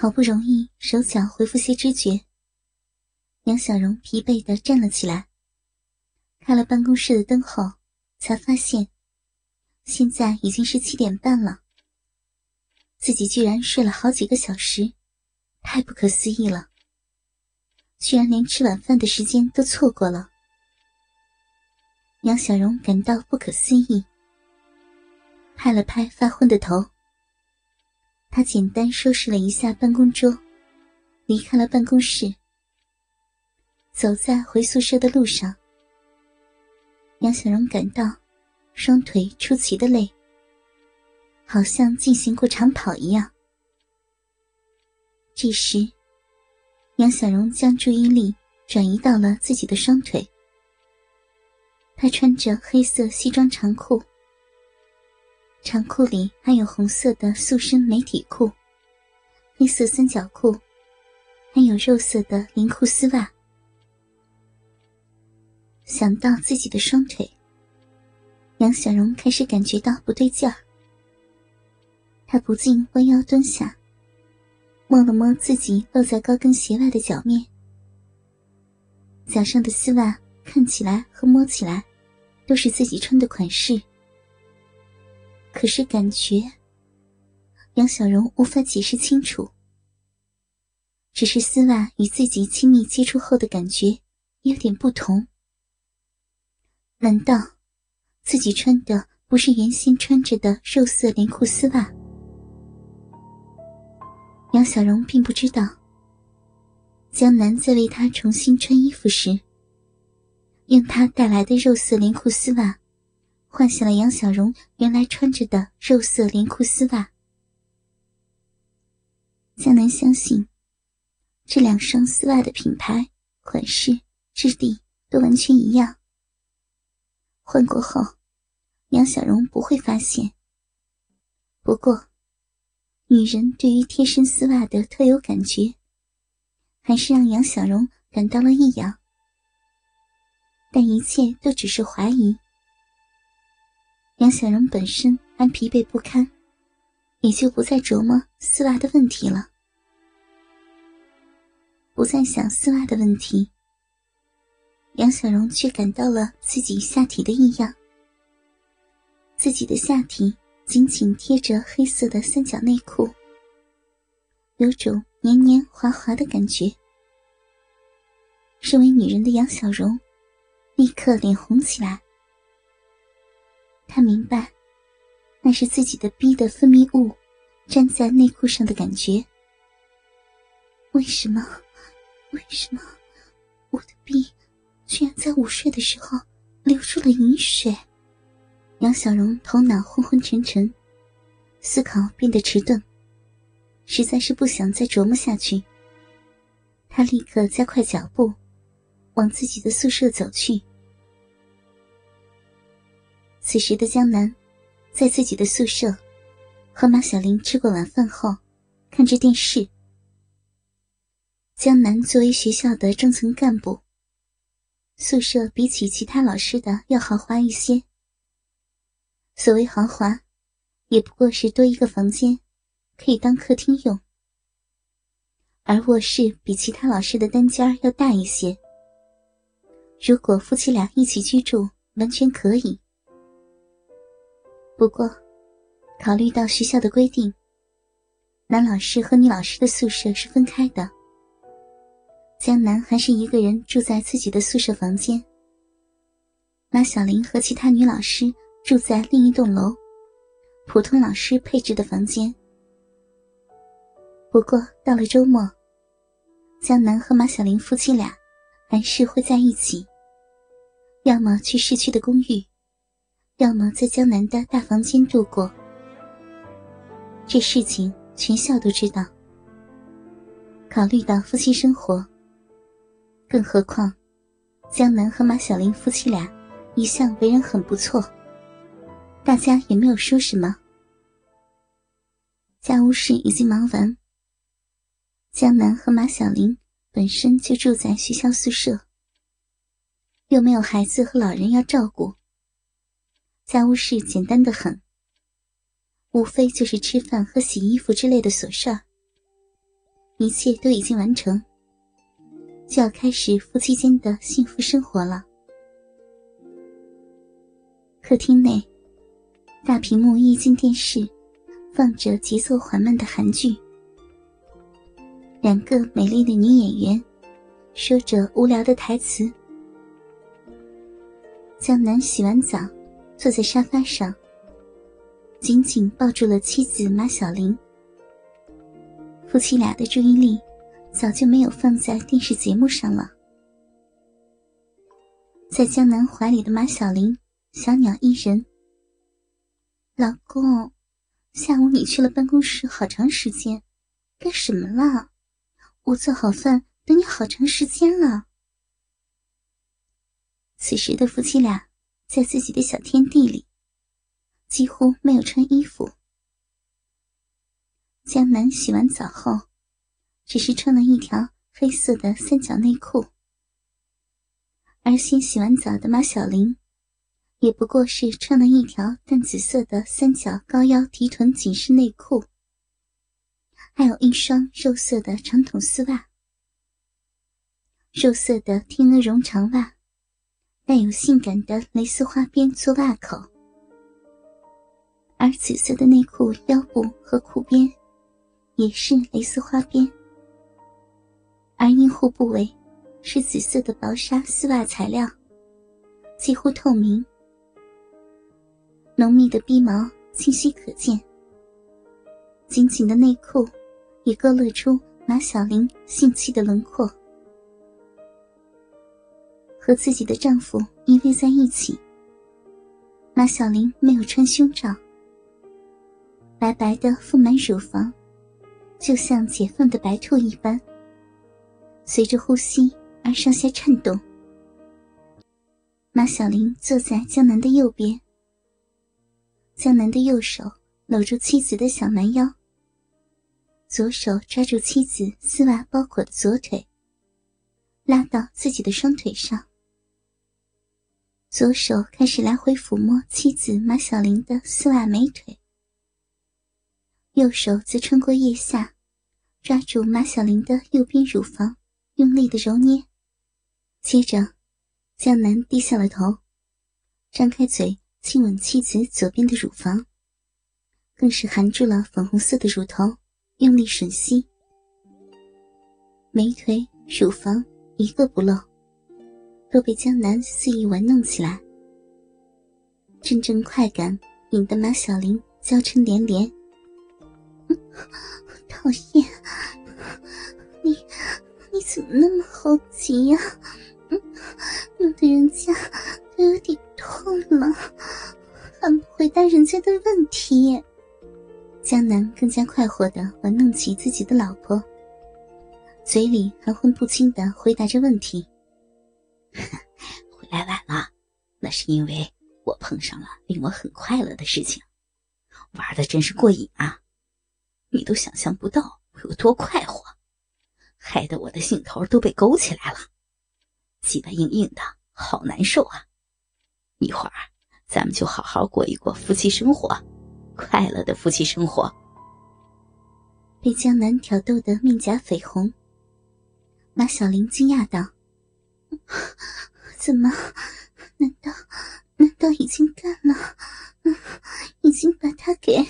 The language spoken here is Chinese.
好不容易手脚恢复些知觉，杨小荣疲惫的站了起来。开了办公室的灯后，才发现现在已经是七点半了。自己居然睡了好几个小时，太不可思议了！居然连吃晚饭的时间都错过了。杨小荣感到不可思议，拍了拍发昏的头。他简单收拾了一下办公桌，离开了办公室。走在回宿舍的路上，杨小荣感到双腿出奇的累，好像进行过长跑一样。这时，杨小荣将注意力转移到了自己的双腿。他穿着黑色西装长裤，长裤里还有红色的塑身美体裤，黑色三角裤，还有肉色的连裤丝袜。想到自己的双腿，杨小荣开始感觉到不对劲儿。他不禁弯腰蹲下，摸了摸自己露在高跟鞋外的脚面，脚上的丝袜看起来和摸起来。都是自己穿的款式，可是感觉杨小荣无法解释清楚。只是丝袜与自己亲密接触后的感觉有点不同。难道自己穿的不是原先穿着的肉色连裤丝袜？杨小荣并不知道，江南在为他重新穿衣服时。用他带来的肉色连裤丝袜，换下了杨小荣原来穿着的肉色连裤丝袜。江南相信，这两双丝袜的品牌、款式、质地都完全一样。换过后，杨小荣不会发现。不过，女人对于贴身丝袜的特有感觉，还是让杨小荣感到了异样。但一切都只是怀疑。杨小荣本身还疲惫不堪，也就不再琢磨丝袜的问题了，不再想丝袜的问题。杨小荣却感到了自己下体的异样，自己的下体紧紧贴着黑色的三角内裤，有种黏黏滑滑的感觉。身为女人的杨小荣。立刻脸红起来。他明白，那是自己的逼的分泌物粘在内裤上的感觉。为什么？为什么？我的逼居然在午睡的时候流出了饮水？杨小荣头脑昏昏沉沉，思考变得迟钝，实在是不想再琢磨下去。他立刻加快脚步，往自己的宿舍走去。此时的江南，在自己的宿舍，和马小玲吃过晚饭后，看着电视。江南作为学校的中层干部，宿舍比起其他老师的要豪华一些。所谓豪华，也不过是多一个房间，可以当客厅用。而卧室比其他老师的单间要大一些。如果夫妻俩一起居住，完全可以。不过，考虑到学校的规定，男老师和女老师的宿舍是分开的。江南还是一个人住在自己的宿舍房间。马小玲和其他女老师住在另一栋楼，普通老师配置的房间。不过到了周末，江南和马小玲夫妻俩还是会在一起，要么去市区的公寓。要么在江南的大房间度过。这事情全校都知道。考虑到夫妻生活，更何况江南和马小玲夫妻俩一向为人很不错，大家也没有说什么。家务事已经忙完，江南和马小玲本身就住在学校宿舍，又没有孩子和老人要照顾。家务事简单的很，无非就是吃饭和洗衣服之类的琐事儿。一切都已经完成，就要开始夫妻间的幸福生活了。客厅内，大屏幕液晶电视放着节奏缓慢的韩剧，两个美丽的女演员说着无聊的台词。江南洗完澡，坐在沙发上，紧紧抱住了妻子马小玲。夫妻俩的注意力早就没有放在电视节目上了。在江南怀里的马小玲小鸟依人。老公，下午你去了办公室好长时间，干什么了？我做好饭等你好长时间了。此时的夫妻俩在自己的小天地里，几乎没有穿衣服。江南洗完澡后，只是穿了一条黑色的三角内裤，而先洗完澡的马小玲，也不过是穿了一条淡紫色的三角高腰提臀紧身内裤，还有一双肉色的长筒丝袜，肉色的天鹅绒长袜，带有性感的蕾丝花边做袜口，而紫色的内裤腰部和裤边。也是蕾丝花边，而阴户部位是紫色的薄纱丝袜材料，几乎透明，浓密的逼毛清晰可见。紧紧的内裤也勾勒出马小玲性器的轮廓。和自己的丈夫依偎在一起，马小玲没有穿胸罩，白白的覆满乳房。就像解放的白兔一般，随着呼吸而上下颤动。马小玲坐在江南的右边，江南的右手搂住妻子的小蛮腰，左手抓住妻子丝袜包裹的左腿，拉到自己的双腿上，左手开始来回抚摸妻子马小玲的丝袜美腿。右手则穿过腋下，抓住马小玲的右边乳房，用力的揉捏。接着，江南低下了头，张开嘴亲吻妻子左边的乳房，更是含住了粉红色的乳头，用力吮吸。美腿、乳房一个不漏，都被江南肆意玩弄起来。阵阵快感引得马小玲娇嗔连连。讨厌！你你怎么那么好奇呀？弄得人家都有点痛了，还不回答人家的问题。江南更加快活的玩弄起自己的老婆，嘴里含混不清的回答着问题。回来晚了，那是因为我碰上了令我很快乐的事情，玩的真是过瘾啊！你都想象不到我有多快活，害得我的兴头都被勾起来了，鸡巴硬硬的，好难受啊！一会儿咱们就好好过一过夫妻生活，快乐的夫妻生活。被江南挑逗的面颊绯红，马小玲惊讶道：“怎么？难道难道已经干了？嗯已经把他给……”